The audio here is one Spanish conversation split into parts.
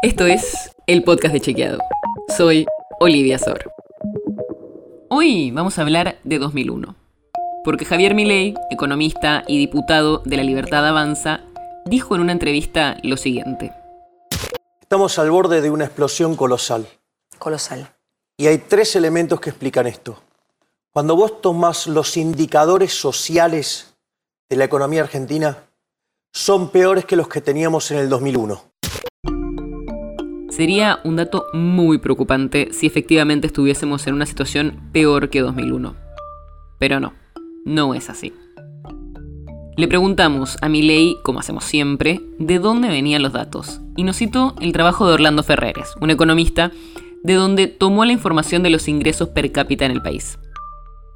Esto es el podcast de Chequeado. Soy Olivia Sor. Hoy vamos a hablar de 2001. Porque Javier Milei, economista y diputado de La Libertad Avanza, dijo en una entrevista lo siguiente. Estamos al borde de una explosión colosal. Colosal. Y hay tres elementos que explican esto. Cuando vos tomás los indicadores sociales de la economía argentina, son peores que los que teníamos en el 2001. Sería un dato muy preocupante si efectivamente estuviésemos en una situación peor que 2001. Pero no, no es así. Le preguntamos a Milei, como hacemos siempre, de dónde venían los datos, y nos citó el trabajo de Orlando Ferreres, un economista, de donde tomó la información de los ingresos per cápita en el país.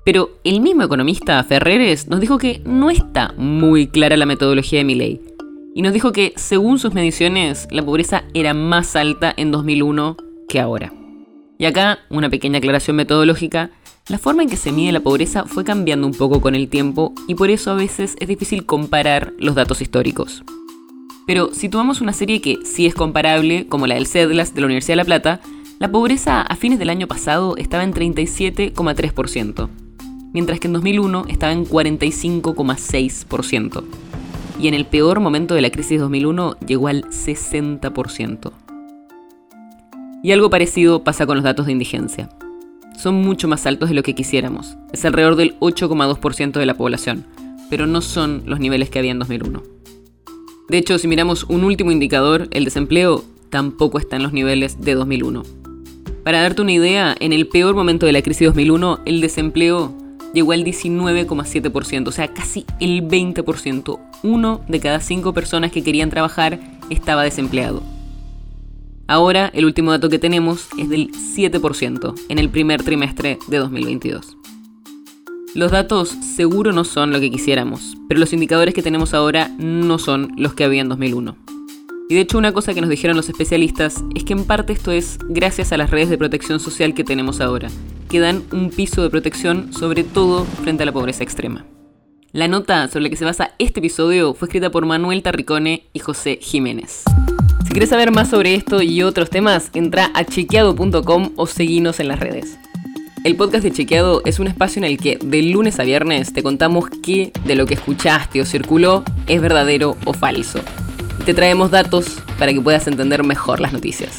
Pero el mismo economista Ferreres nos dijo que no está muy clara la metodología de Milley y nos dijo que según sus mediciones la pobreza era más alta en 2001 que ahora. Y acá una pequeña aclaración metodológica, la forma en que se mide la pobreza fue cambiando un poco con el tiempo y por eso a veces es difícil comparar los datos históricos. Pero si tomamos una serie que sí es comparable, como la del CEDLAS de la Universidad de La Plata, la pobreza a fines del año pasado estaba en 37,3% mientras que en 2001 estaba en 45,6%. Y en el peor momento de la crisis 2001 llegó al 60%. Y algo parecido pasa con los datos de indigencia. Son mucho más altos de lo que quisiéramos. Es alrededor del 8,2% de la población, pero no son los niveles que había en 2001. De hecho, si miramos un último indicador, el desempleo tampoco está en los niveles de 2001. Para darte una idea, en el peor momento de la crisis 2001, el desempleo llegó al 19,7%, o sea, casi el 20%. Uno de cada cinco personas que querían trabajar estaba desempleado. Ahora, el último dato que tenemos es del 7% en el primer trimestre de 2022. Los datos seguro no son lo que quisiéramos, pero los indicadores que tenemos ahora no son los que había en 2001. Y de hecho una cosa que nos dijeron los especialistas es que en parte esto es gracias a las redes de protección social que tenemos ahora, que dan un piso de protección sobre todo frente a la pobreza extrema. La nota sobre la que se basa este episodio fue escrita por Manuel Tarricone y José Jiménez. Si quieres saber más sobre esto y otros temas, entra a chequeado.com o seguinos en las redes. El podcast de Chequeado es un espacio en el que de lunes a viernes te contamos qué de lo que escuchaste o circuló es verdadero o falso. Te traemos datos para que puedas entender mejor las noticias.